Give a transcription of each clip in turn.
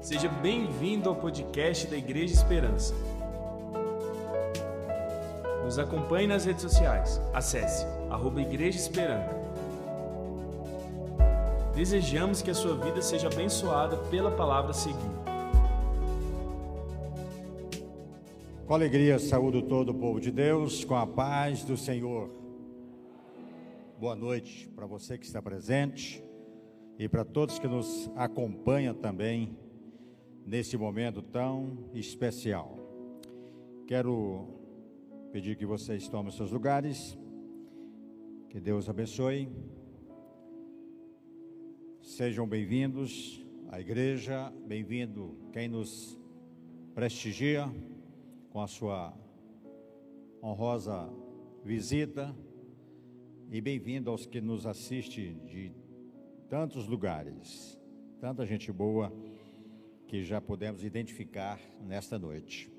Seja bem-vindo ao podcast da Igreja Esperança. Nos acompanhe nas redes sociais. Acesse arroba Igreja Esperança. Desejamos que a sua vida seja abençoada pela palavra seguinte. Com alegria, saúdo todo o povo de Deus, com a paz do Senhor. Boa noite para você que está presente e para todos que nos acompanham também nesse momento tão especial. Quero pedir que vocês tomem seus lugares, que Deus abençoe. Sejam bem-vindos à igreja, bem-vindo quem nos prestigia com a sua honrosa visita e bem-vindo aos que nos assistem de tantos lugares, tanta gente boa que já podemos identificar nesta noite.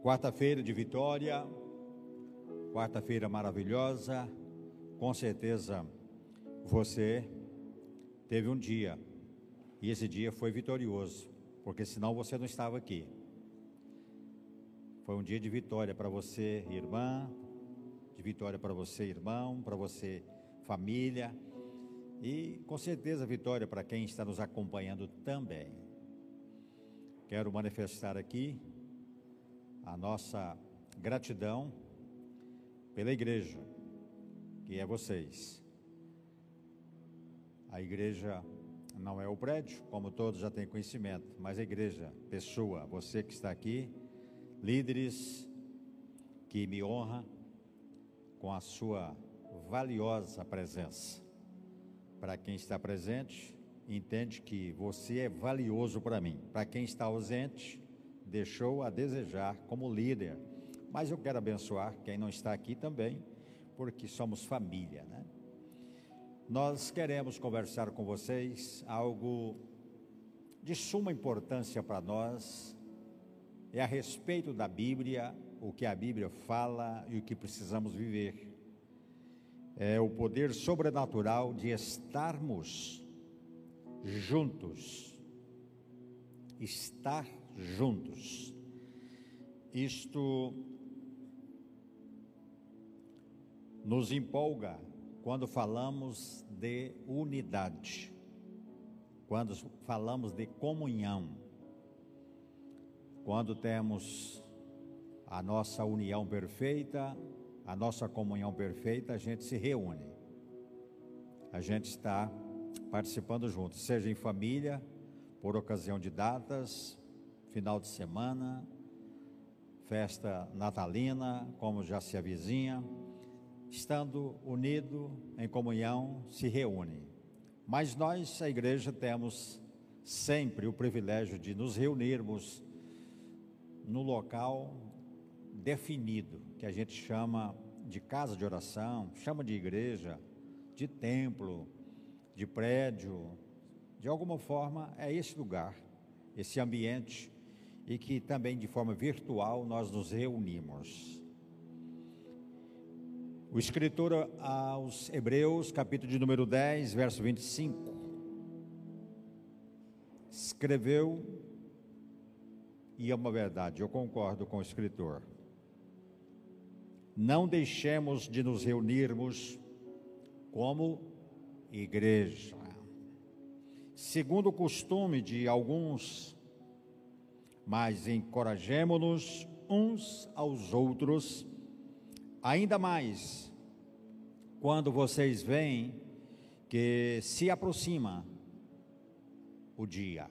Quarta-feira de vitória, quarta-feira maravilhosa, com certeza você teve um dia e esse dia foi vitorioso, porque senão você não estava aqui. Foi um dia de vitória para você, irmã, de vitória para você, irmão, para você, família, e com certeza vitória para quem está nos acompanhando também. Quero manifestar aqui a nossa gratidão pela igreja, que é vocês. A igreja não é o prédio, como todos já têm conhecimento, mas a igreja, pessoa, você que está aqui, líderes que me honra com a sua valiosa presença. Para quem está presente, entende que você é valioso para mim. Para quem está ausente, deixou a desejar como líder. Mas eu quero abençoar quem não está aqui também, porque somos família, né? Nós queremos conversar com vocês algo de suma importância para nós é a respeito da Bíblia, o que a Bíblia fala e o que precisamos viver. É o poder sobrenatural de estarmos juntos. Estar juntos. Isto nos empolga quando falamos de unidade, quando falamos de comunhão quando temos a nossa união perfeita, a nossa comunhão perfeita, a gente se reúne. A gente está participando juntos, seja em família, por ocasião de datas, final de semana, festa natalina, como já se avizinha, estando unido em comunhão, se reúne. Mas nós, a igreja, temos sempre o privilégio de nos reunirmos no local definido, que a gente chama de casa de oração, chama de igreja, de templo, de prédio, de alguma forma é esse lugar, esse ambiente, e que também de forma virtual nós nos reunimos. O escritor aos Hebreus, capítulo de número 10, verso 25, escreveu e é uma verdade, eu concordo com o escritor. Não deixemos de nos reunirmos como igreja. Segundo o costume de alguns, mas encorajemo-nos uns aos outros, ainda mais quando vocês veem que se aproxima o dia.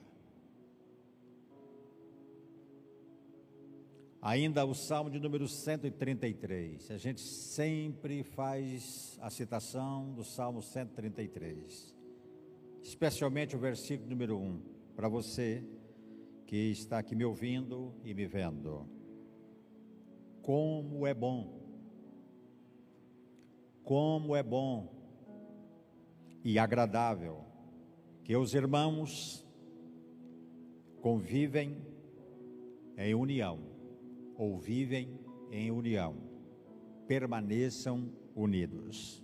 Ainda o Salmo de número 133. A gente sempre faz a citação do Salmo 133. Especialmente o versículo número 1, para você que está aqui me ouvindo e me vendo. Como é bom. Como é bom e agradável que os irmãos convivem em união ou vivem em união, permaneçam unidos.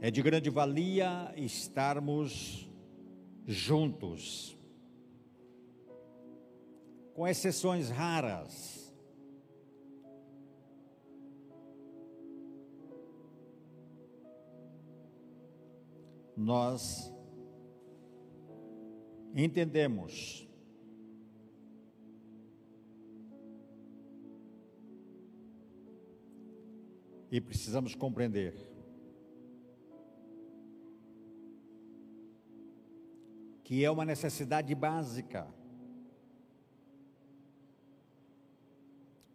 É de grande valia estarmos juntos. Com exceções raras. Nós entendemos e precisamos compreender que é uma necessidade básica.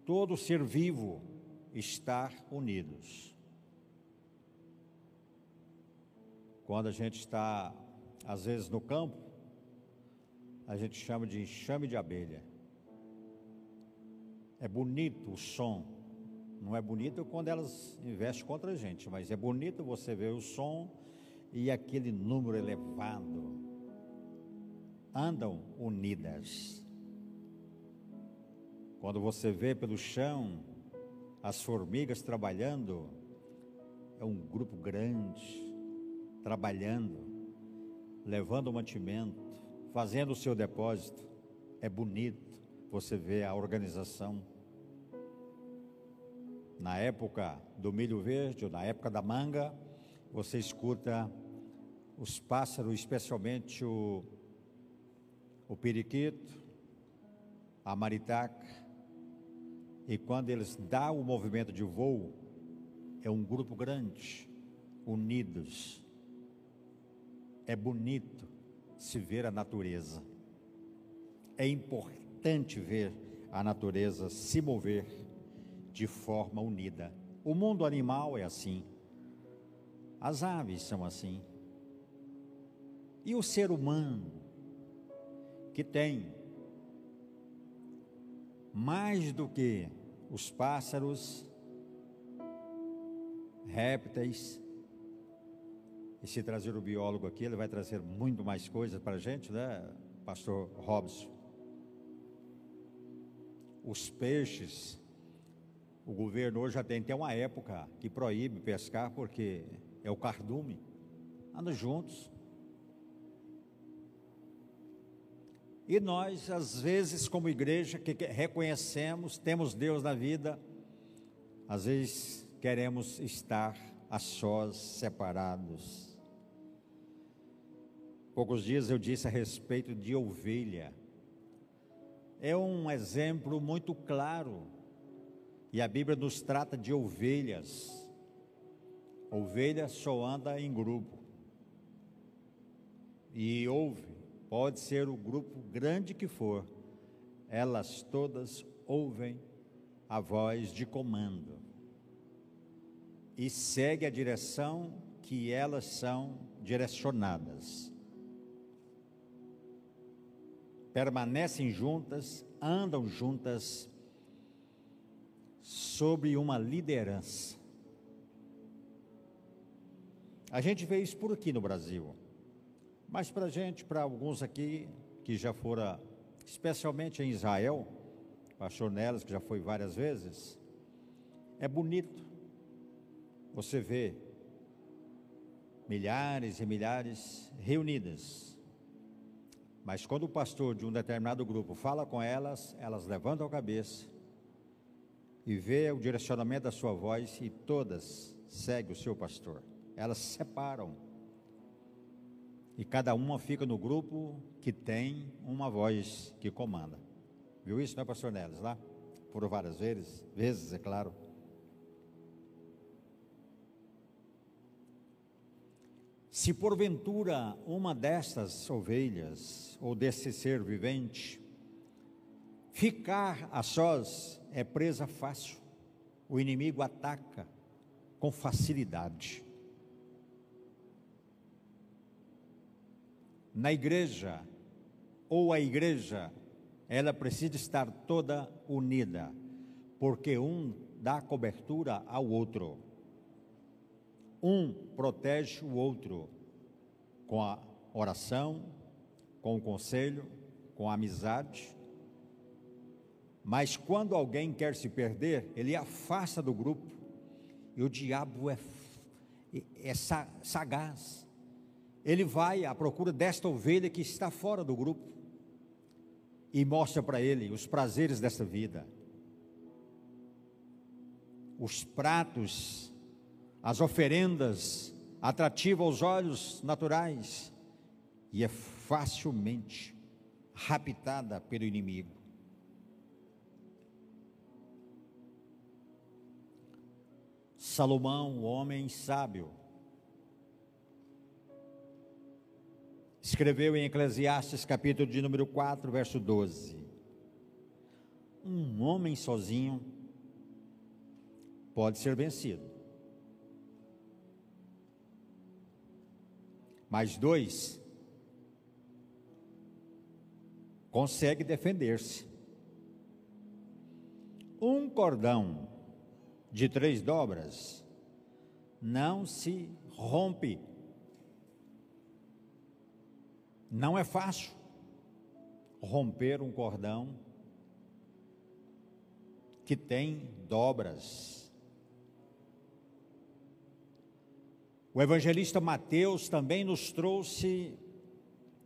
Todo ser vivo estar unidos. Quando a gente está, às vezes, no campo, a gente chama de enxame de abelha. É bonito o som. Não é bonito quando elas investem contra a gente, mas é bonito você ver o som e aquele número elevado andam unidas. Quando você vê pelo chão as formigas trabalhando, é um grupo grande, trabalhando, levando o mantimento, fazendo o seu depósito. É bonito você ver a organização. Na época do milho verde, ou na época da manga, você escuta os pássaros, especialmente o o periquito, a maritaca, e quando eles dão o movimento de voo, é um grupo grande, unidos. É bonito se ver a natureza. É importante ver a natureza se mover de forma unida. O mundo animal é assim. As aves são assim. E o ser humano que tem mais do que os pássaros, répteis. E se trazer o biólogo aqui, ele vai trazer muito mais coisas para a gente, né, Pastor Robson? Os peixes, o governo hoje já tem até uma época que proíbe pescar porque é o cardume. Andam juntos. E nós, às vezes, como igreja, que reconhecemos, temos Deus na vida, às vezes queremos estar a sós, separados. Poucos dias eu disse a respeito de ovelha. É um exemplo muito claro. E a Bíblia nos trata de ovelhas. Ovelha só anda em grupo. E ouve pode ser o grupo grande que for, elas todas ouvem a voz de comando e segue a direção que elas são direcionadas. Permanecem juntas, andam juntas sobre uma liderança. A gente vê isso por aqui no Brasil. Mas para gente, para alguns aqui que já foram, especialmente em Israel, pastor Nelas, que já foi várias vezes, é bonito você ver milhares e milhares reunidas. Mas quando o pastor de um determinado grupo fala com elas, elas levantam a cabeça e vê o direcionamento da sua voz e todas seguem o seu pastor. Elas separam e cada uma fica no grupo que tem uma voz que comanda. Viu isso, não é, pastor Neles, lá? Por várias vezes, vezes, é claro. Se porventura uma destas ovelhas, ou desse ser vivente, ficar a sós, é presa fácil. O inimigo ataca com facilidade. na igreja, ou a igreja, ela precisa estar toda unida, porque um dá cobertura ao outro. Um protege o outro com a oração, com o conselho, com a amizade. Mas quando alguém quer se perder, ele afasta do grupo. E o diabo é, é sagaz ele vai à procura desta ovelha que está fora do grupo e mostra para ele os prazeres dessa vida, os pratos, as oferendas atrativas aos olhos naturais, e é facilmente raptada pelo inimigo. Salomão, homem sábio, escreveu em Eclesiastes, capítulo de número 4, verso 12: Um homem sozinho pode ser vencido, mas dois consegue defender-se. Um cordão de três dobras não se rompe não é fácil romper um cordão que tem dobras. O evangelista Mateus também nos trouxe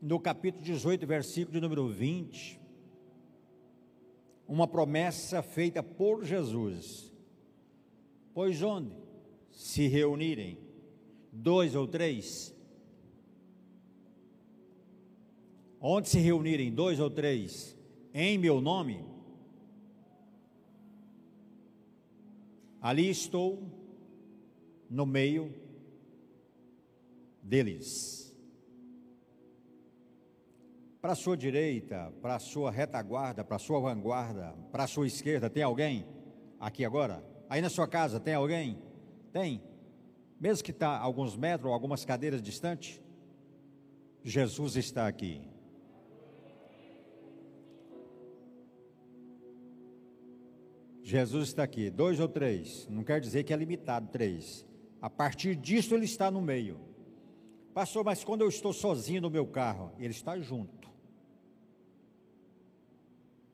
no capítulo 18, versículo de número 20, uma promessa feita por Jesus. Pois onde se reunirem dois ou três onde se reunirem dois ou três em meu nome, ali estou no meio deles. Para a sua direita, para a sua retaguarda, para a sua vanguarda, para a sua esquerda, tem alguém aqui agora? Aí na sua casa tem alguém? Tem. Mesmo que está alguns metros ou algumas cadeiras distante, Jesus está aqui. Jesus está aqui, dois ou três, não quer dizer que é limitado, três. A partir disso ele está no meio. Pastor, mas quando eu estou sozinho no meu carro, ele está junto.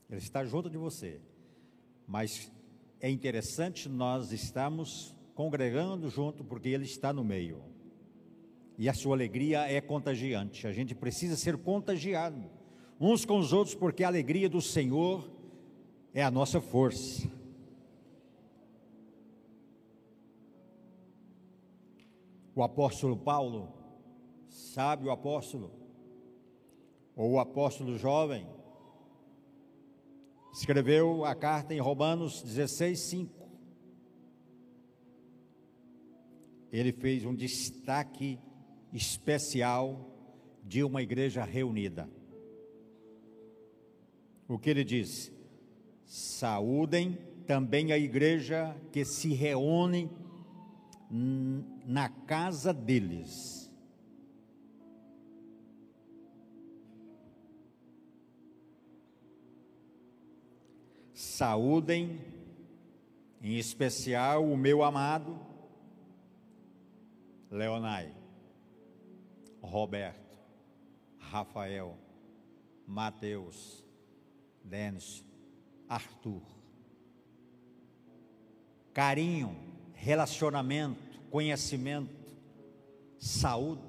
Ele está junto de você. Mas é interessante nós estamos congregando junto porque ele está no meio. E a sua alegria é contagiante. A gente precisa ser contagiado uns com os outros porque a alegria do Senhor é a nossa força. o apóstolo Paulo, sabe o apóstolo, ou o apóstolo jovem, escreveu a carta em Romanos 16, 5. Ele fez um destaque especial de uma igreja reunida. O que ele diz? Saúdem também a igreja que se reúne na casa deles. Saúdem, em especial, o meu amado Leonai, Roberto, Rafael, Mateus, Denis, Arthur. Carinho, relacionamento, conhecimento, saúde,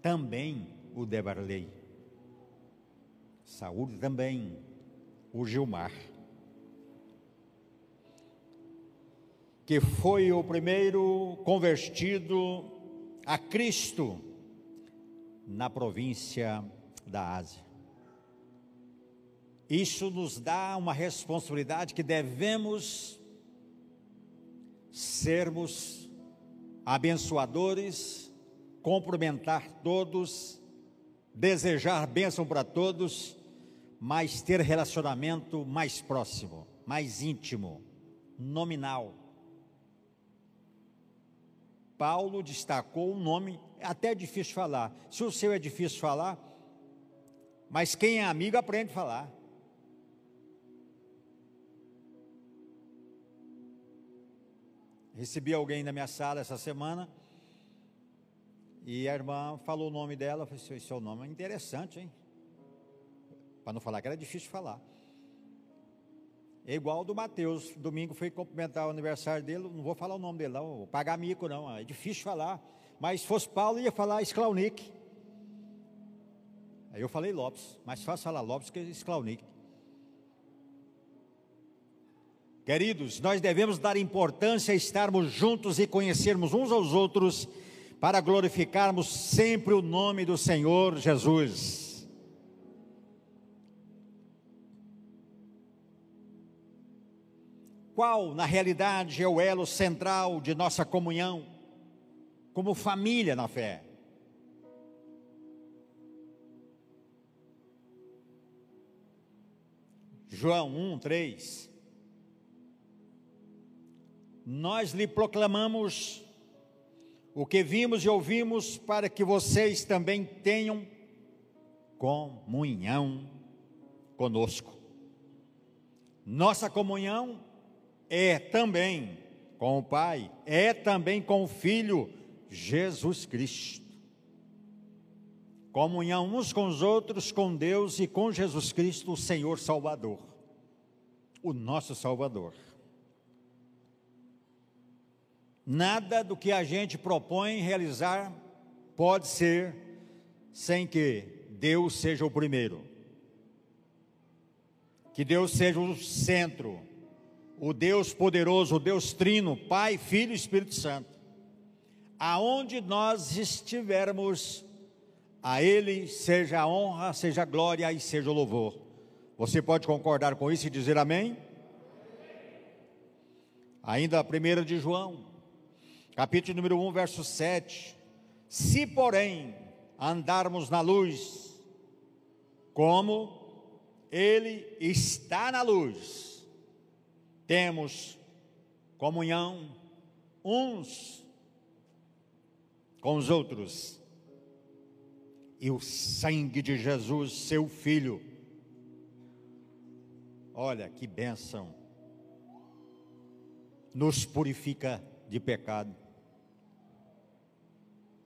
também o Devarley. Saúde também o Gilmar. Que foi o primeiro convertido a Cristo na província da Ásia. Isso nos dá uma responsabilidade que devemos sermos abençoadores, cumprimentar todos, desejar bênção para todos, mas ter relacionamento mais próximo, mais íntimo, nominal. Paulo destacou um nome, até difícil falar. Se o seu é difícil falar, mas quem é amigo aprende a falar. Recebi alguém na minha sala essa semana e a irmã falou o nome dela. Eu falei: Seu, nome é interessante, hein? Para não falar que era difícil falar. É igual do Mateus. Domingo foi cumprimentar o aniversário dele. Não vou falar o nome dele, não. Vou pagar mico, não. É difícil falar. Mas se fosse Paulo, ia falar Sklaunic. Aí eu falei Lopes, mais fácil falar Lopes que Sklaunic. Queridos, nós devemos dar importância a estarmos juntos e conhecermos uns aos outros para glorificarmos sempre o nome do Senhor Jesus. Qual, na realidade, é o elo central de nossa comunhão como família na fé? João 1, 3 nós lhe proclamamos o que vimos e ouvimos para que vocês também tenham comunhão conosco. Nossa comunhão é também com o Pai, é também com o Filho Jesus Cristo. Comunhão uns com os outros, com Deus e com Jesus Cristo, o Senhor Salvador, o nosso Salvador. Nada do que a gente propõe realizar pode ser sem que Deus seja o primeiro. Que Deus seja o centro, o Deus poderoso, o Deus trino, Pai, Filho e Espírito Santo. Aonde nós estivermos, a Ele seja a honra, seja a glória e seja o louvor. Você pode concordar com isso e dizer amém? Ainda a primeira de João, capítulo número 1, verso 7. Se, porém, andarmos na luz, como Ele está na luz, temos comunhão uns com os outros, e o sangue de Jesus, seu Filho, olha que bênção, nos purifica de pecado.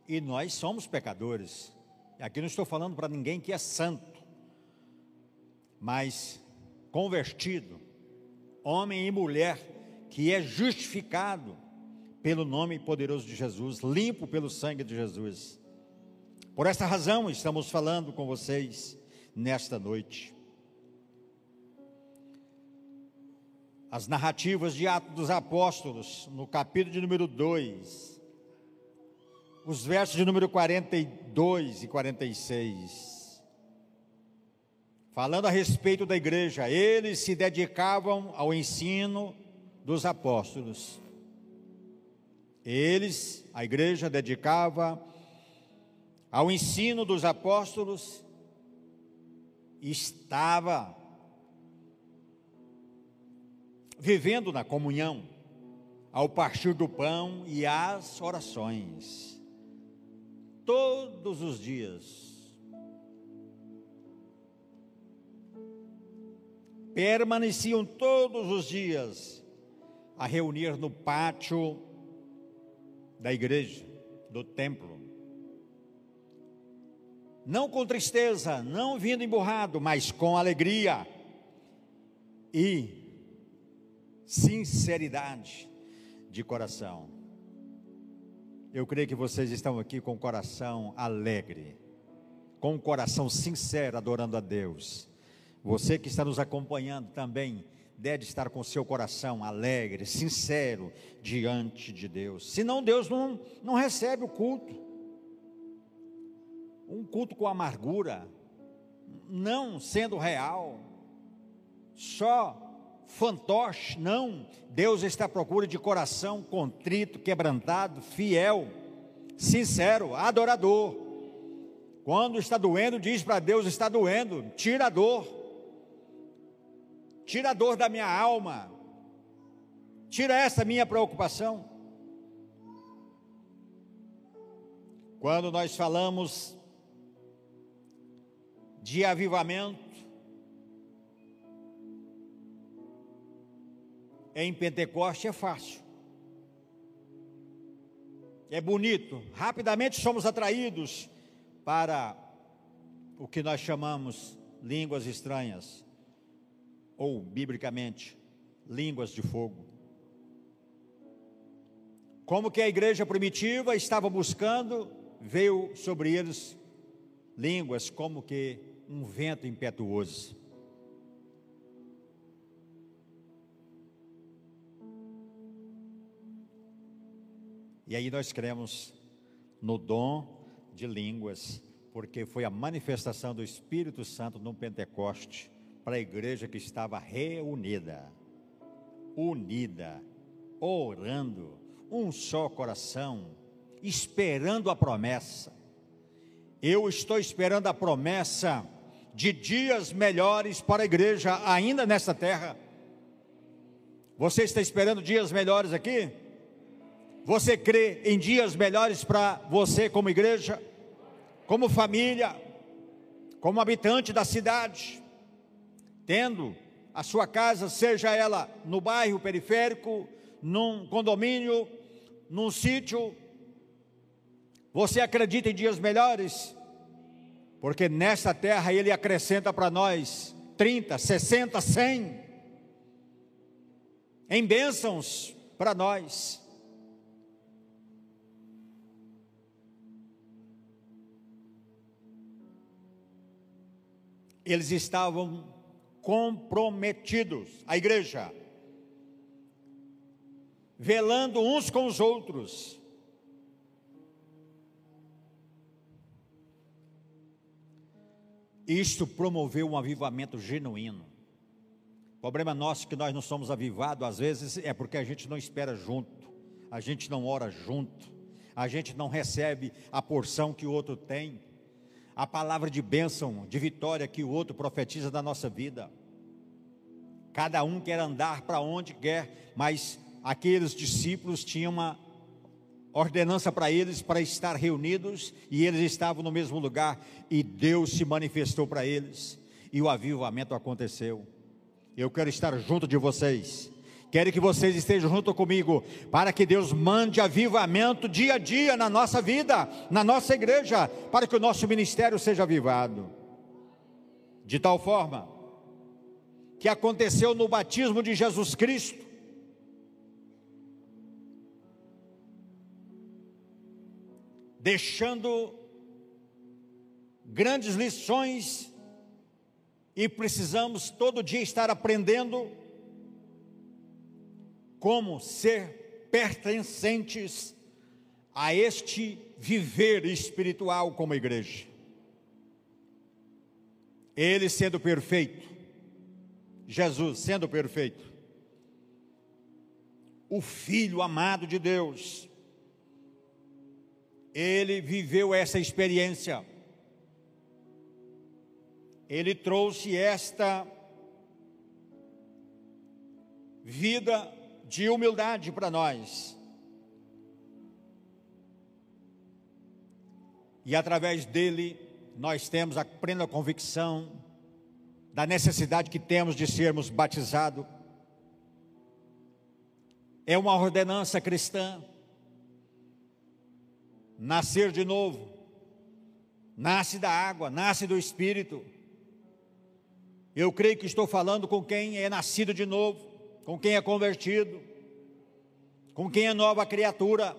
E nós somos pecadores. Aqui não estou falando para ninguém que é santo, mas convertido, homem e mulher que é justificado pelo nome poderoso de Jesus, limpo pelo sangue de Jesus. Por essa razão estamos falando com vocês nesta noite. As narrativas de Atos dos Apóstolos, no capítulo de número 2, os versos de número 42 e 46. Falando a respeito da igreja, eles se dedicavam ao ensino dos apóstolos. Eles, a igreja, dedicava ao ensino dos apóstolos, estava vivendo na comunhão, ao partir do pão e às orações todos os dias. Permaneciam todos os dias a reunir no pátio da igreja, do templo. Não com tristeza, não vindo emburrado, mas com alegria e sinceridade de coração. Eu creio que vocês estão aqui com o coração alegre, com o coração sincero, adorando a Deus. Você que está nos acompanhando também deve estar com seu coração alegre, sincero diante de Deus. Senão Deus não, não recebe o culto. Um culto com amargura, não sendo real, só fantoche, não. Deus está à procura de coração contrito, quebrantado, fiel, sincero, adorador. Quando está doendo, diz para Deus: está doendo, tira a dor, tira a dor da minha alma, tira essa minha preocupação. Quando nós falamos de avivamento, em Pentecoste é fácil. É bonito. Rapidamente somos atraídos para o que nós chamamos línguas estranhas, ou, biblicamente, línguas de fogo. como que a igreja primitiva estava buscando, veio sobre eles línguas como que um vento impetuoso. E aí nós cremos no dom de línguas, porque foi a manifestação do Espírito Santo no Pentecoste para a igreja que estava reunida, unida, orando, um só coração, esperando a promessa. Eu estou esperando a promessa de dias melhores para a igreja ainda nesta terra. Você está esperando dias melhores aqui? Você crê em dias melhores para você como igreja, como família, como habitante da cidade, tendo a sua casa, seja ela no bairro periférico, num condomínio, num sítio, você acredita em dias melhores? Porque nesta terra ele acrescenta para nós 30, 60, 100 em bênçãos para nós. Eles estavam comprometidos, a igreja, velando uns com os outros. Isto promoveu um avivamento genuíno. O problema nosso é que nós não somos avivados, às vezes, é porque a gente não espera junto, a gente não ora junto, a gente não recebe a porção que o outro tem, a palavra de bênção, de vitória que o outro profetiza da nossa vida. Cada um quer andar para onde quer, mas aqueles discípulos tinham uma ordenança para eles para estar reunidos e eles estavam no mesmo lugar e Deus se manifestou para eles e o avivamento aconteceu. Eu quero estar junto de vocês. Quero que vocês estejam junto comigo para que Deus mande avivamento dia a dia na nossa vida, na nossa igreja, para que o nosso ministério seja avivado. De tal forma que aconteceu no batismo de Jesus Cristo, deixando grandes lições e precisamos todo dia estar aprendendo como ser pertencentes a este viver espiritual como igreja. Ele sendo perfeito, Jesus sendo perfeito, o Filho amado de Deus, ele viveu essa experiência. Ele trouxe esta vida de humildade para nós. E através dele, nós temos a plena convicção da necessidade que temos de sermos batizados. É uma ordenança cristã nascer de novo. Nasce da água, nasce do Espírito. Eu creio que estou falando com quem é nascido de novo, com quem é convertido, com quem é nova criatura.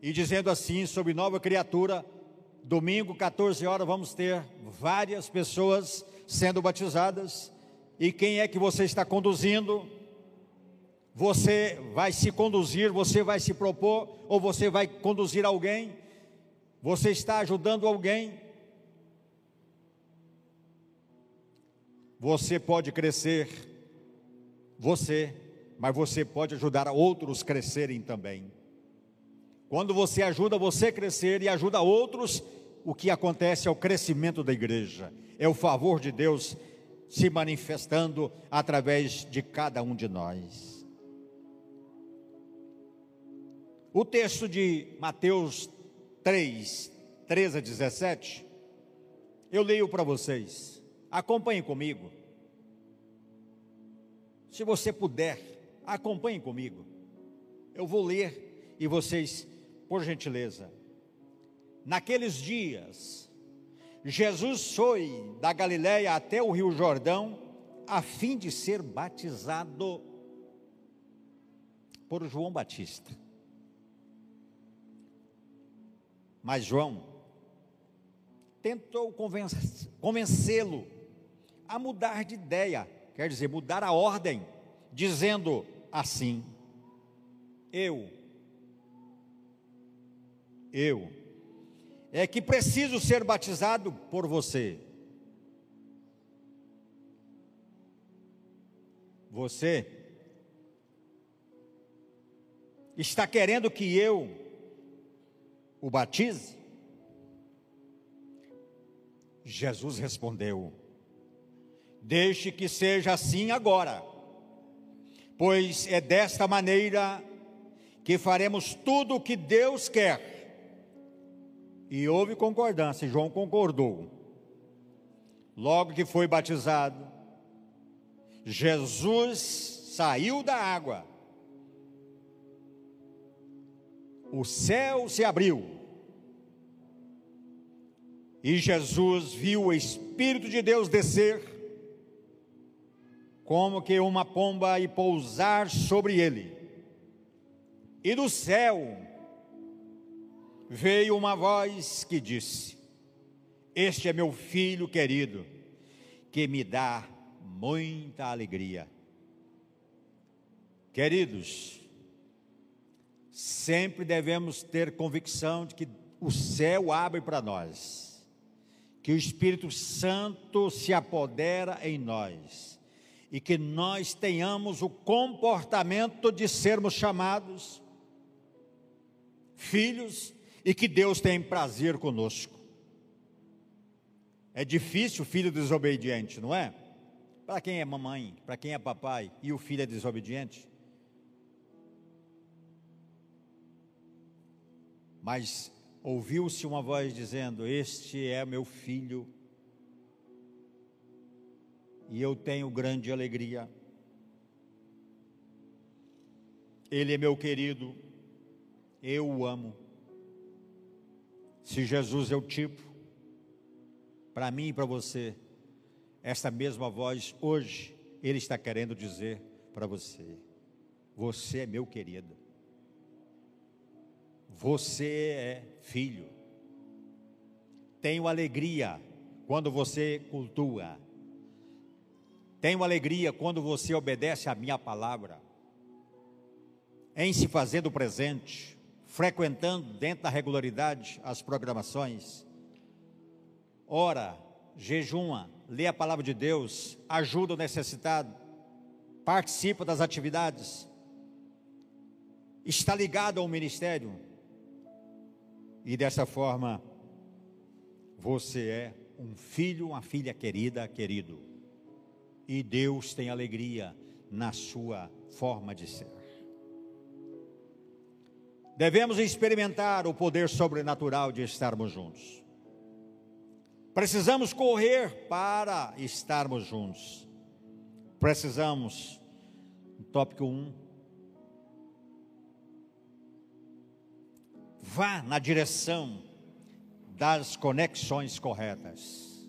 E dizendo assim sobre nova criatura, domingo, 14 horas, vamos ter várias pessoas sendo batizadas. E quem é que você está conduzindo? Você vai se conduzir, você vai se propor, ou você vai conduzir alguém? Você está ajudando alguém? Você pode crescer, você, mas você pode ajudar outros a crescerem também. Quando você ajuda você a crescer e ajuda outros, o que acontece é o crescimento da igreja, é o favor de Deus se manifestando através de cada um de nós. O texto de Mateus 3, 13 a 17, eu leio para vocês. Acompanhem comigo. Se você puder, acompanhem comigo. Eu vou ler e vocês, por gentileza. Naqueles dias, Jesus foi da Galiléia até o Rio Jordão a fim de ser batizado por João Batista. Mas João tentou convencê-lo a mudar de ideia, quer dizer, mudar a ordem, dizendo assim: Eu, eu, é que preciso ser batizado por você. Você está querendo que eu o batize? Jesus respondeu: Deixe que seja assim agora, pois é desta maneira que faremos tudo o que Deus quer. E houve concordância, João concordou. Logo que foi batizado, Jesus saiu da água, o céu se abriu, e Jesus viu o Espírito de Deus descer, como que uma pomba, e pousar sobre ele. E do céu veio uma voz que disse: Este é meu filho querido, que me dá muita alegria. Queridos, sempre devemos ter convicção de que o céu abre para nós que o Espírito Santo se apodera em nós e que nós tenhamos o comportamento de sermos chamados filhos e que Deus tem prazer conosco. É difícil o filho desobediente, não é? Para quem é mamãe, para quem é papai e o filho é desobediente? Mas ouviu-se uma voz dizendo: Este é meu filho, e eu tenho grande alegria. Ele é meu querido, eu o amo. Se Jesus é o tipo, para mim e para você, esta mesma voz hoje, Ele está querendo dizer para você: Você é meu querido. Você é filho. Tenho alegria quando você cultua. Tenho alegria quando você obedece à minha palavra. Em se fazendo presente, frequentando dentro da regularidade as programações. Ora, jejuma, lê a palavra de Deus, ajuda o necessitado, participa das atividades, está ligado ao ministério e dessa forma, você é um filho, uma filha querida, querido. E Deus tem alegria na sua forma de ser. Devemos experimentar o poder sobrenatural de estarmos juntos. Precisamos correr para estarmos juntos. Precisamos, tópico 1, vá na direção das conexões corretas,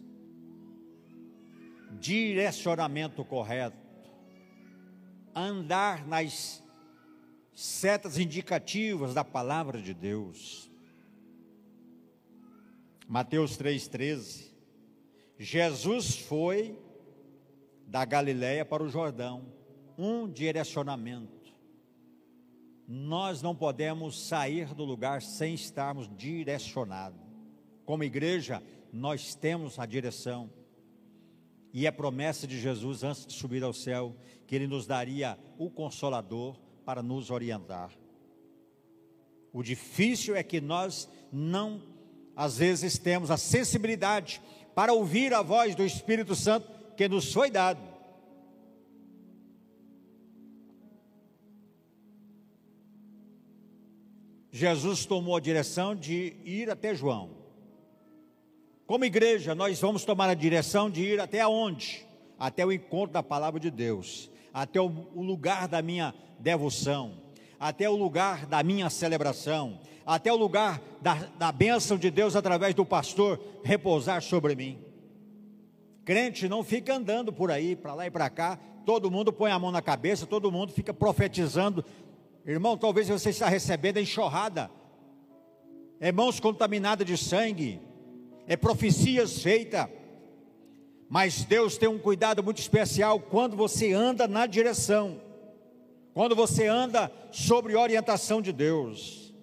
direcionamento correto, andar nas setas indicativas da palavra de Deus. Mateus 3,13. Jesus foi da Galiléia para o Jordão, um direcionamento. Nós não podemos sair do lugar sem estarmos direcionados. Como igreja, nós temos a direção. E a promessa de Jesus antes de subir ao céu, que ele nos daria o consolador para nos orientar. O difícil é que nós não, às vezes, temos a sensibilidade para ouvir a voz do Espírito Santo que nos foi dado. Jesus tomou a direção de ir até João. Como igreja, nós vamos tomar a direção de ir até onde? Até o encontro da palavra de Deus, até o, lugar da minha devoção, até o lugar da minha celebração, até o lugar da, da bênção de Deus através do pastor repousar sobre mim. Crente não fica andando por aí, para lá e para cá, todo mundo põe a mão na cabeça, todo mundo fica profetizando. Irmão, talvez você está recebendo a enxurrada, é mãos contaminadas de sangue, é profecias feitas, mas Deus tem um cuidado muito especial quando você anda na direção, quando você anda sobre orientação de Deus.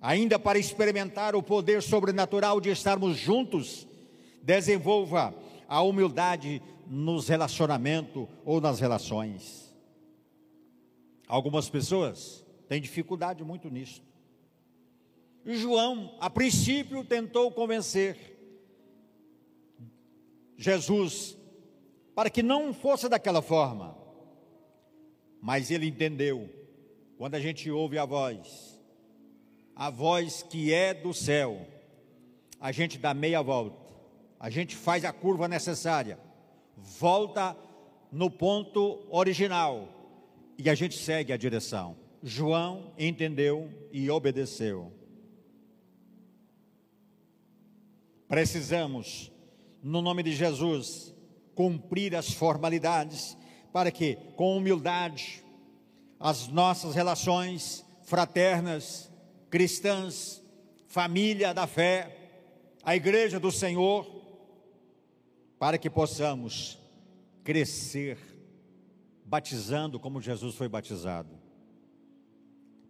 Ainda para experimentar o poder sobrenatural de estarmos juntos, desenvolva a humildade nos relacionamentos ou nas relações. Algumas pessoas têm dificuldade muito nisso. João, a princípio, tentou convencer Jesus para que não fosse daquela forma. Mas ele entendeu, quando a gente ouve a voz, a voz que é do céu, a gente dá meia volta, a gente faz a curva necessária, volta no ponto original e a gente segue a direção. João entendeu e obedeceu. Precisamos, no nome de Jesus, cumprir as formalidades para que, com humildade, as nossas relações fraternas, cristãs, família da fé, a igreja do Senhor, para que possamos crescer batizando como Jesus foi batizado.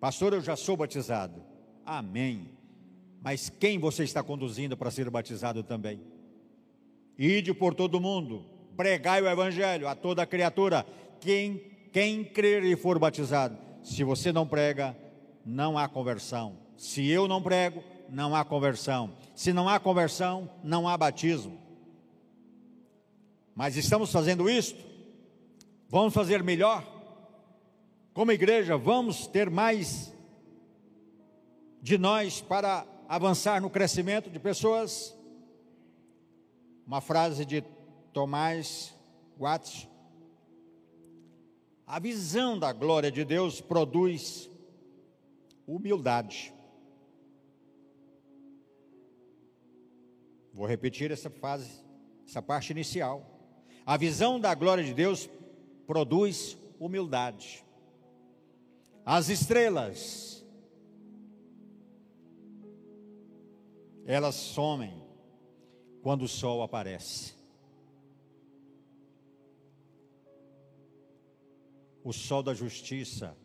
Pastor, eu já sou batizado. Amém. Mas quem você está conduzindo para ser batizado também? Ide por todo mundo, pregai o evangelho a toda criatura. Quem quem crer e for batizado, se você não prega, não há conversão. Se eu não prego, não há conversão. Se não há conversão, não há batismo. Mas estamos fazendo isto? Vamos fazer melhor? Como igreja, vamos ter mais de nós para avançar no crescimento de pessoas? Uma frase de Tomás Watts. A visão da glória de Deus produz humildade. Vou repetir essa fase, essa parte inicial. A visão da glória de Deus produz humildade. As estrelas, elas somem quando o sol aparece. O sol da justiça,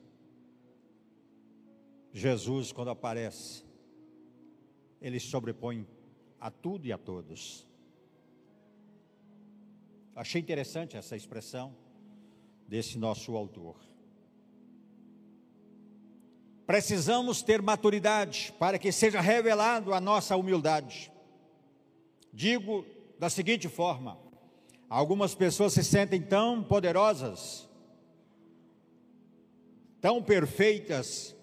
Jesus, quando aparece, ele sobrepõe a tudo e a todos. Achei interessante essa expressão desse nosso autor. Precisamos ter maturidade para que seja revelado a nossa humildade. Digo da seguinte forma: algumas pessoas se sentem tão poderosas, tão perfeitas,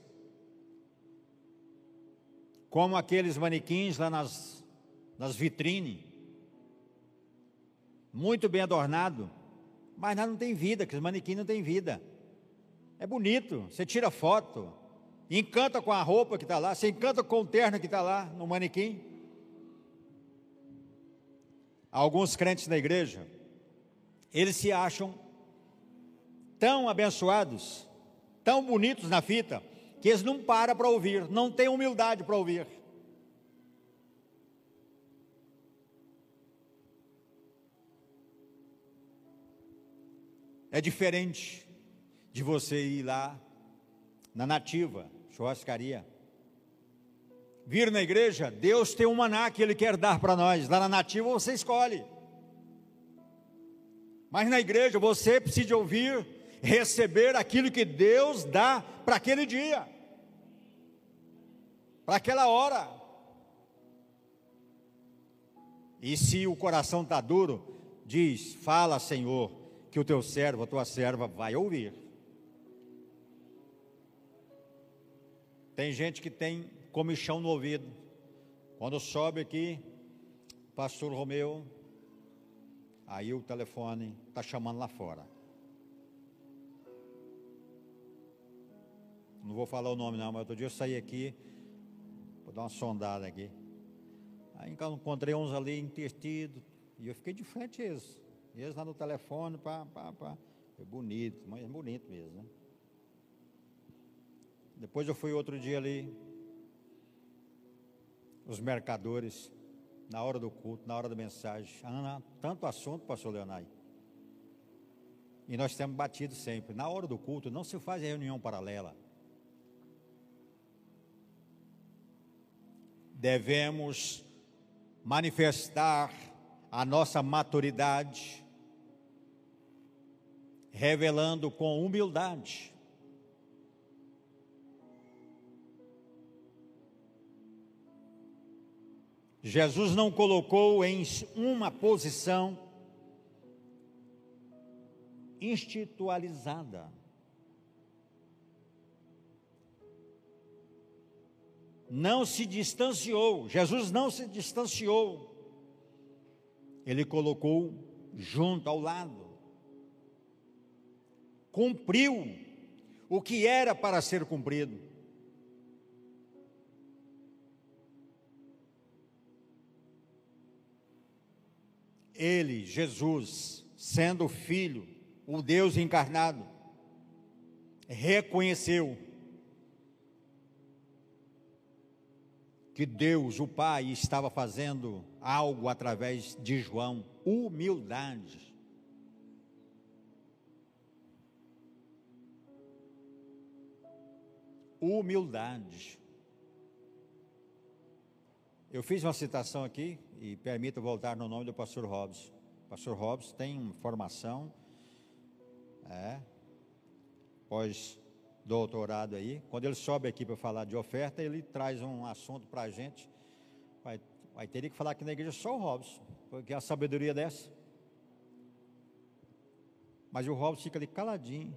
como aqueles manequins lá nas, nas vitrines, muito bem adornado, mas não tem vida, que os manequins não tem vida. É bonito, você tira foto, encanta com a roupa que está lá, você encanta com o terno que está lá no manequim. Alguns crentes da igreja, eles se acham tão abençoados, tão bonitos na fita, que eles não param para ouvir, não têm humildade para ouvir. É diferente de você ir lá na nativa, churrascaria. Vir na igreja, Deus tem um maná que Ele quer dar para nós. Lá na nativa você escolhe. Mas na igreja você precisa ouvir, receber aquilo que Deus dá para aquele dia, para aquela hora. E se o coração está duro, diz: Fala, Senhor, que o teu servo, a tua serva vai ouvir. Tem gente que tem comichão no ouvido. Quando sobe aqui, pastor Romeu, aí o telefone está chamando lá fora. Não vou falar o nome não, mas outro dia eu saí aqui, vou dar uma sondada aqui. Aí encontrei uns ali intertidos, e eu fiquei de frente a eles. Eles lá no telefone, pá, pá, pá. Foi bonito, mas é bonito mesmo, né? Depois eu fui outro dia ali, os mercadores, na hora do culto, na hora da mensagem. Ana, tanto assunto, pastor Leonai. E nós temos batido sempre. Na hora do culto não se faz reunião paralela. Devemos manifestar a nossa maturidade, revelando com humildade Jesus não colocou em uma posição institucionalizada. Não se distanciou, Jesus não se distanciou, ele colocou junto ao lado, cumpriu o que era para ser cumprido. Ele, Jesus, sendo filho, o Deus encarnado, reconheceu que Deus, o Pai, estava fazendo algo através de João, humildade. Humildade. Eu fiz uma citação aqui e permita voltar no nome do pastor Hobbes. O pastor Hobbes tem formação, é, pós-doutorado aí. Quando ele sobe aqui para falar de oferta, ele traz um assunto para a gente. Vai, vai ter que falar aqui na igreja só o Hobbes, porque a sabedoria dessa. Mas o Hobbes fica ali caladinho.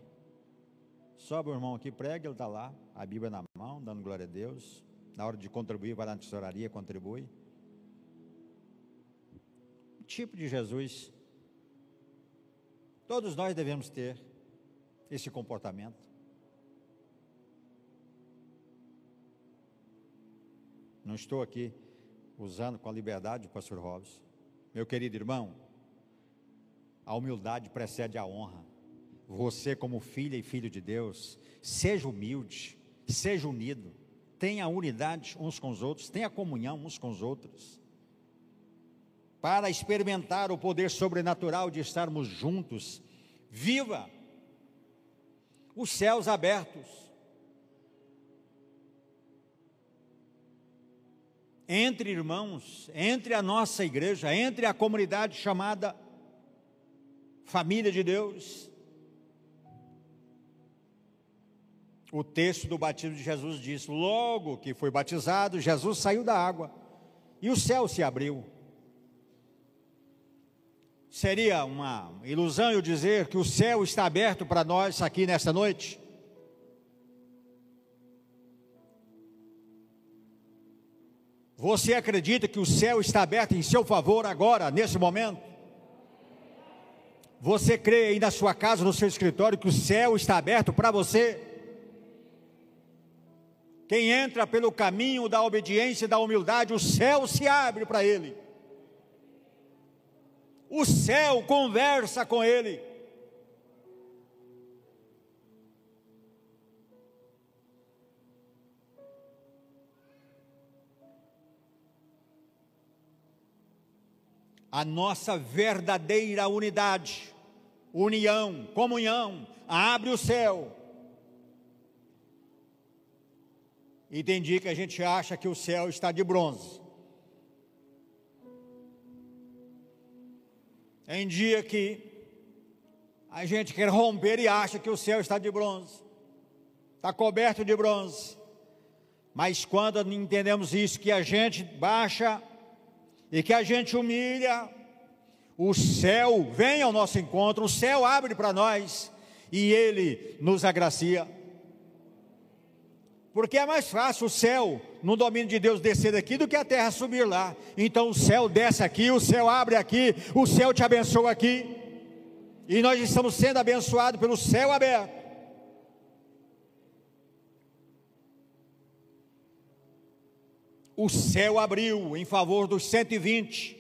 Sobe o irmão aqui, prega, ele está lá, a Bíblia na mão, dando glória a Deus. Na hora de contribuir, vai na tesouraria, contribui tipo de Jesus. Todos nós devemos ter esse comportamento. Não estou aqui usando com a liberdade o pastor Robson. Meu querido irmão, a humildade precede a honra. Você, como filha e filho de Deus, seja humilde, seja unido, tenha unidade uns com os outros, tenha comunhão uns com os outros para experimentar o poder sobrenatural de estarmos juntos. Viva os céus abertos. Entre irmãos, entre a nossa igreja, entre a comunidade chamada Família de Deus. O texto do batismo de Jesus diz: logo que foi batizado, Jesus saiu da água e o céu se abriu. Seria uma ilusão eu dizer que o céu está aberto para nós aqui nesta noite? Você acredita que o céu está aberto em seu favor agora, nesse momento? Você crê aí na sua casa, no seu escritório, que o céu está aberto para você? Quem entra pelo caminho da obediência e da humildade, o céu se abre para ele o céu conversa com ele. A nossa verdadeira unidade, união, comunhão, abre o céu. E tem dia que a gente acha que o céu está de bronze. Em dia que a gente quer romper e acha que o céu está de bronze, está coberto de bronze. Mas quando entendemos isso, que a gente baixa e que a gente humilha, o céu vem ao nosso encontro, o céu abre para nós e ele nos agracia. Porque é mais fácil o céu, no domínio de Deus, descer daqui do que a terra subir lá. Então o céu desce aqui, o céu abre aqui, o céu te abençoa aqui. E nós estamos sendo abençoados pelo céu aberto. O céu abriu em favor dos 120.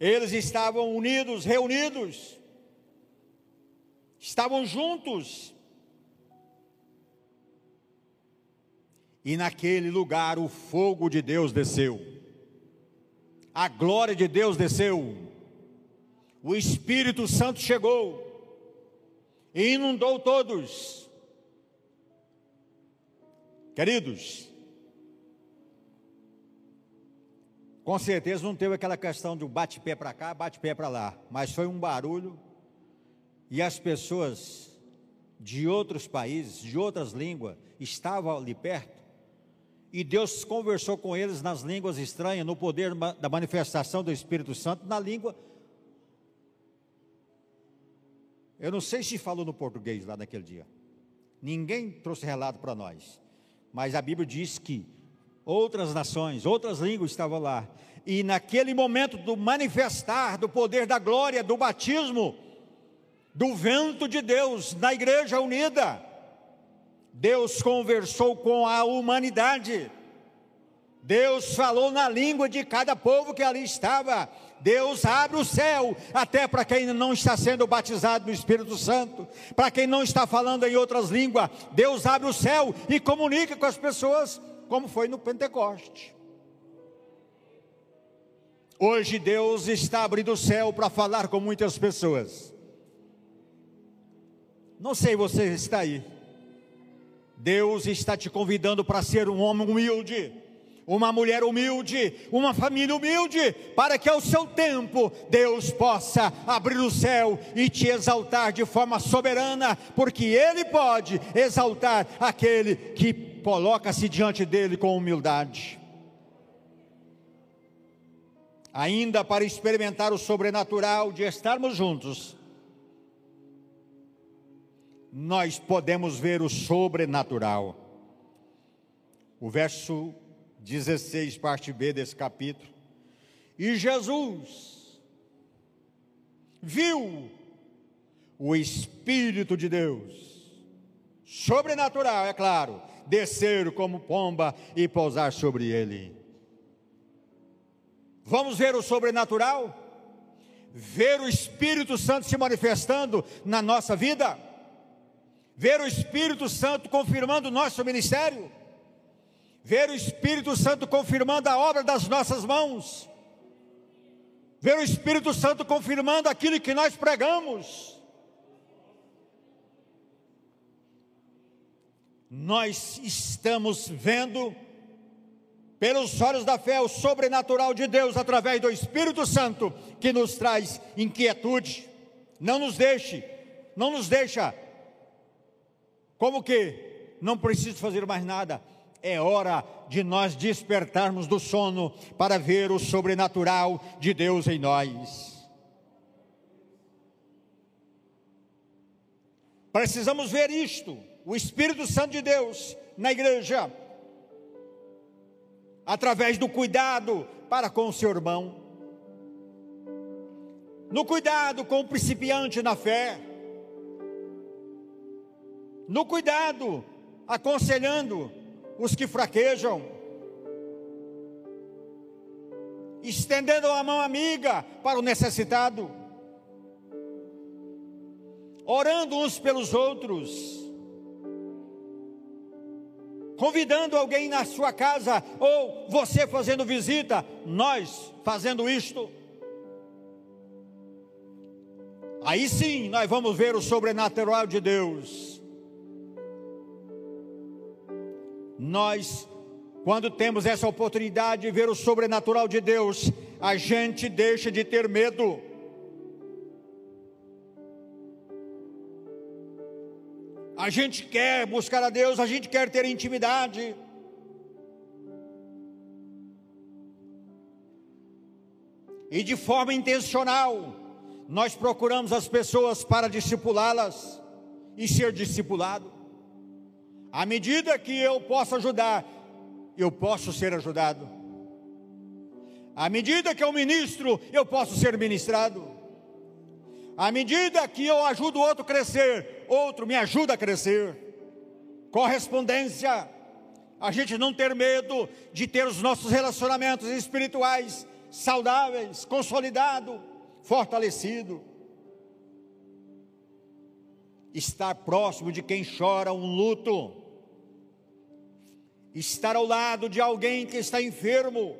Eles estavam unidos, reunidos, estavam juntos E naquele lugar o fogo de Deus desceu, a glória de Deus desceu, o Espírito Santo chegou. E inundou todos. Queridos, com certeza não teve aquela questão do bate-pé para cá, bate-pé para lá, mas foi um barulho. E as pessoas de outros países, de outras línguas, estavam ali perto, e Deus conversou com eles nas línguas estranhas, no poder da manifestação do Espírito Santo, na língua. Eu não sei se falou no português lá naquele dia. Ninguém trouxe relato para nós. Mas a Bíblia diz que outras nações, outras línguas estavam lá. E naquele momento do manifestar do poder da glória, do batismo, do vento de Deus na igreja unida. Deus conversou com a humanidade. Deus falou na língua de cada povo que ali estava. Deus abre o céu até para quem não está sendo batizado no Espírito Santo, para quem não está falando em outras línguas. Deus abre o céu e comunica com as pessoas, como foi no Pentecoste. Hoje Deus está abrindo o céu para falar com muitas pessoas. Não sei você está aí. Deus está te convidando para ser um homem humilde, uma mulher humilde, uma família humilde, para que ao seu tempo Deus possa abrir o céu e te exaltar de forma soberana, porque Ele pode exaltar aquele que coloca-se diante dele com humildade. Ainda para experimentar o sobrenatural de estarmos juntos, nós podemos ver o sobrenatural. O verso 16, parte B desse capítulo. E Jesus viu o Espírito de Deus, sobrenatural, é claro, descer como pomba e pousar sobre ele. Vamos ver o sobrenatural? Ver o Espírito Santo se manifestando na nossa vida? Ver o Espírito Santo confirmando o nosso ministério, ver o Espírito Santo confirmando a obra das nossas mãos, ver o Espírito Santo confirmando aquilo que nós pregamos. Nós estamos vendo, pelos olhos da fé, o sobrenatural de Deus através do Espírito Santo, que nos traz inquietude, não nos deixe, não nos deixa como que não preciso fazer mais nada? É hora de nós despertarmos do sono para ver o sobrenatural de Deus em nós. Precisamos ver isto, o Espírito Santo de Deus na igreja, através do cuidado para com o seu irmão, no cuidado com o principiante na fé, no cuidado, aconselhando os que fraquejam, estendendo a mão amiga para o necessitado, orando uns pelos outros, convidando alguém na sua casa, ou você fazendo visita, nós fazendo isto. Aí sim nós vamos ver o sobrenatural de Deus. Nós, quando temos essa oportunidade de ver o sobrenatural de Deus, a gente deixa de ter medo. A gente quer buscar a Deus, a gente quer ter intimidade. E de forma intencional, nós procuramos as pessoas para discipulá-las e ser discipulado. À medida que eu posso ajudar, eu posso ser ajudado. À medida que eu ministro, eu posso ser ministrado. À medida que eu ajudo outro a crescer, outro me ajuda a crescer. Correspondência. A gente não ter medo de ter os nossos relacionamentos espirituais saudáveis, consolidado, fortalecido. Estar próximo de quem chora um luto estar ao lado de alguém que está enfermo,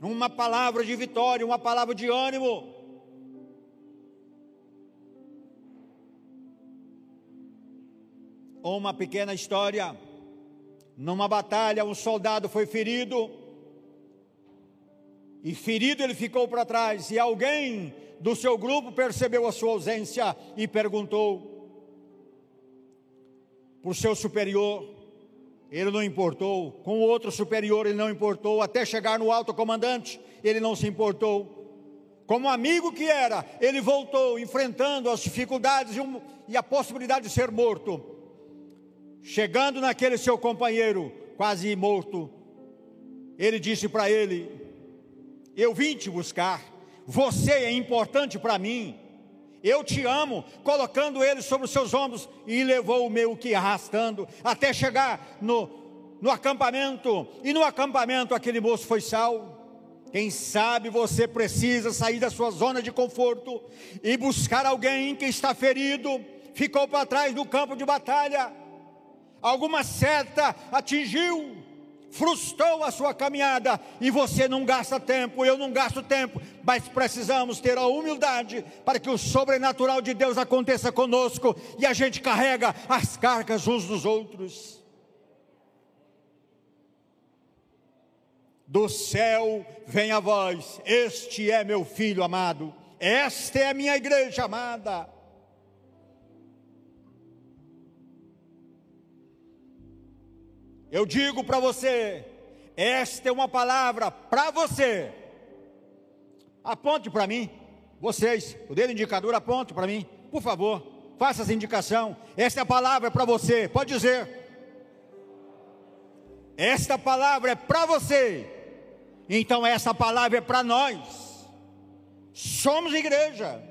uma palavra de vitória, uma palavra de ânimo. Uma pequena história. Numa batalha, um soldado foi ferido. E ferido ele ficou para trás. E alguém do seu grupo percebeu a sua ausência e perguntou para o seu superior: ele não importou, com o outro superior ele não importou, até chegar no alto comandante, ele não se importou. Como amigo que era, ele voltou enfrentando as dificuldades e, e a possibilidade de ser morto. Chegando naquele seu companheiro, quase morto, ele disse para ele: Eu vim te buscar, você é importante para mim, eu te amo, colocando ele sobre os seus ombros, e levou o meu que arrastando, até chegar no, no acampamento, e no acampamento aquele moço foi salvo. Quem sabe você precisa sair da sua zona de conforto e buscar alguém que está ferido, ficou para trás do campo de batalha, alguma seta atingiu, frustrou a sua caminhada e você não gasta tempo, eu não gasto tempo, mas precisamos ter a humildade para que o sobrenatural de Deus aconteça conosco e a gente carrega as cargas uns dos outros. Do céu vem a voz: Este é meu filho amado, esta é a minha igreja amada. Eu digo para você, esta é uma palavra para você. Aponte para mim, vocês, o dedo indicador, aponte para mim, por favor, faça essa indicação. Esta é palavra para você, pode dizer. Esta palavra é para você, então essa palavra é para nós. Somos igreja.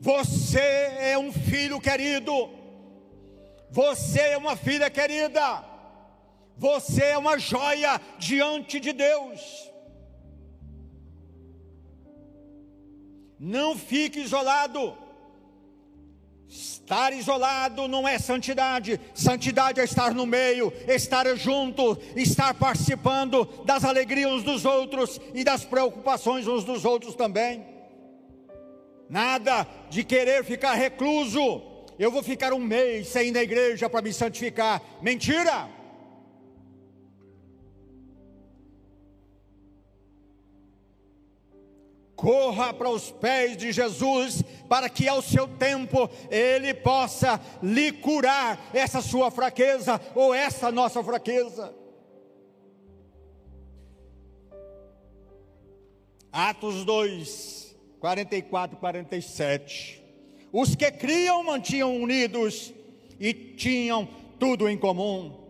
Você é um filho querido você é uma filha querida. Você é uma joia diante de Deus. Não fique isolado. Estar isolado não é santidade, santidade é estar no meio, estar junto, estar participando das alegrias uns dos outros e das preocupações uns dos outros também. Nada de querer ficar recluso, eu vou ficar um mês sem ir na igreja para me santificar. Mentira! Corra para os pés de Jesus, para que ao seu tempo Ele possa lhe curar essa sua fraqueza ou essa nossa fraqueza. Atos 2, 44 e 47. Os que criam mantinham unidos e tinham tudo em comum.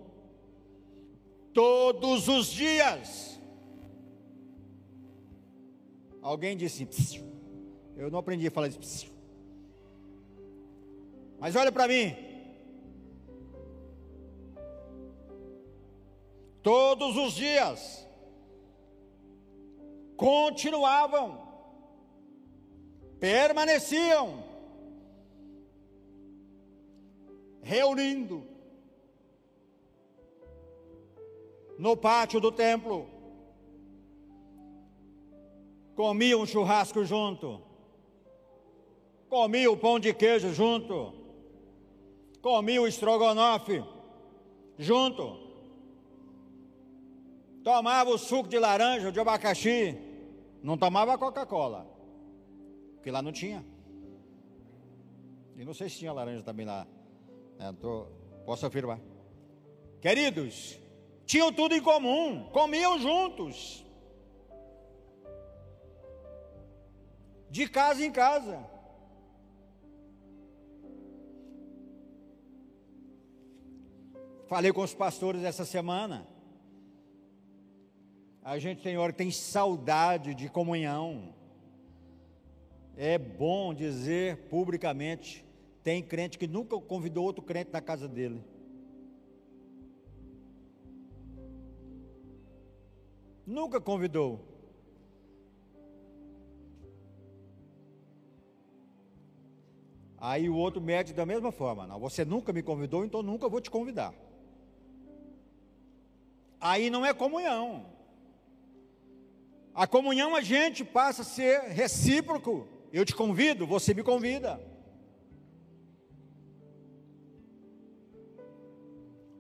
Todos os dias. Alguém disse, eu não aprendi a falar isso. Psiu. Mas olha para mim. Todos os dias continuavam, permaneciam reunindo no pátio do templo, comia um churrasco junto, comia o pão de queijo junto, comia o estrogonofe junto, tomava o suco de laranja, de abacaxi, não tomava Coca-Cola, porque lá não tinha. E não sei se tinha laranja também lá. É, posso afirmar. Queridos, tinham tudo em comum, comiam juntos, de casa em casa. Falei com os pastores essa semana. A gente tem hora que tem saudade de comunhão. É bom dizer publicamente tem crente que nunca convidou outro crente na casa dele. Nunca convidou. Aí o outro mede da mesma forma. Não, você nunca me convidou, então nunca vou te convidar. Aí não é comunhão. A comunhão a gente passa a ser recíproco. Eu te convido, você me convida.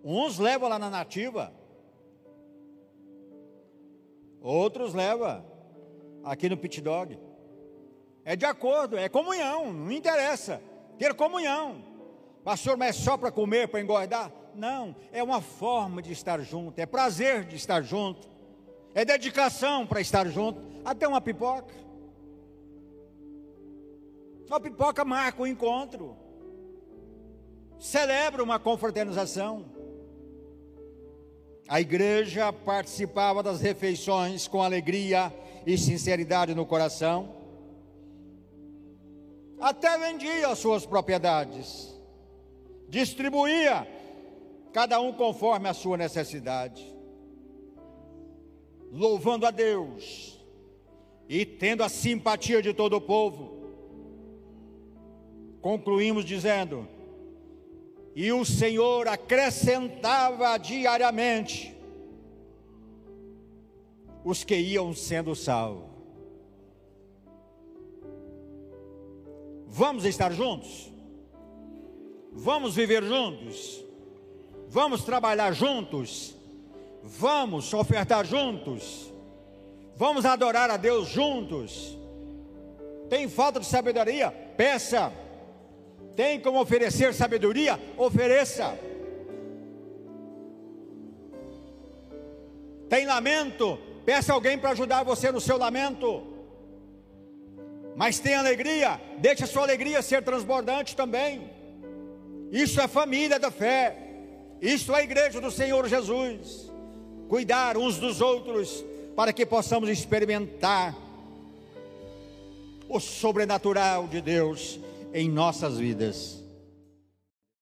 Uns levam lá na nativa, outros levam aqui no pit dog. É de acordo, é comunhão, não interessa. Ter comunhão. Pastor, mas é só para comer, para engordar? Não, é uma forma de estar junto, é prazer de estar junto, é dedicação para estar junto, até uma pipoca. Uma pipoca marca o um encontro, celebra uma confraternização. A igreja participava das refeições com alegria e sinceridade no coração, até vendia as suas propriedades, distribuía cada um conforme a sua necessidade, louvando a Deus e tendo a simpatia de todo o povo. Concluímos dizendo: E o Senhor acrescentava diariamente os que iam sendo salvos. Vamos estar juntos? Vamos viver juntos? Vamos trabalhar juntos. Vamos ofertar juntos. Vamos adorar a Deus juntos. Tem falta de sabedoria? Peça. Tem como oferecer sabedoria? Ofereça. Tem lamento? Peça alguém para ajudar você no seu lamento. Mas tem alegria? Deixe a sua alegria ser transbordante também. Isso é família da fé. Isto é a igreja do Senhor Jesus. Cuidar uns dos outros para que possamos experimentar o sobrenatural de Deus em nossas vidas.